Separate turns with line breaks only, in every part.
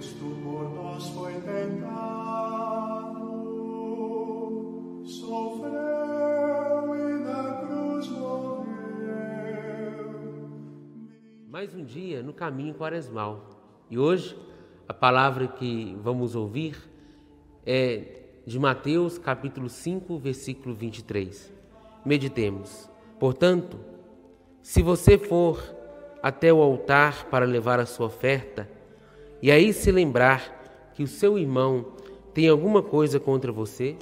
Cristo por nós foi tentado, sofreu e na cruz morreu.
Mais um dia no caminho quaresmal. E hoje a palavra que vamos ouvir é de Mateus capítulo 5, versículo 23. Meditemos. Portanto, se você for até o altar para levar a sua oferta, e aí se lembrar que o seu irmão tem alguma coisa contra você,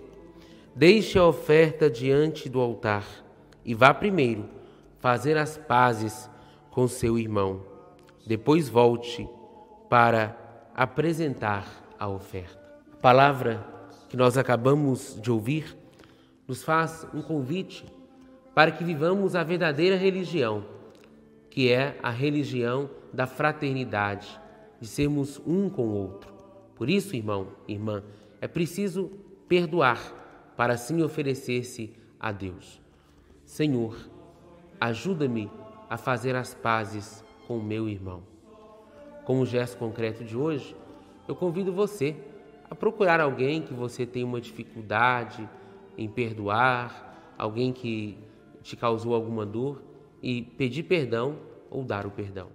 deixe a oferta diante do altar e vá primeiro fazer as pazes com seu irmão. Depois volte para apresentar a oferta. A palavra que nós acabamos de ouvir nos faz um convite para que vivamos a verdadeira religião, que é a religião da fraternidade, de sermos um com o outro. Por isso, irmão, irmã, é preciso perdoar para assim oferecer-se a Deus. Senhor, ajuda-me a fazer as pazes com o meu irmão. Como gesto concreto de hoje, eu convido você a procurar alguém que você tem uma dificuldade em perdoar, alguém que te causou alguma dor e pedir perdão ou dar o perdão.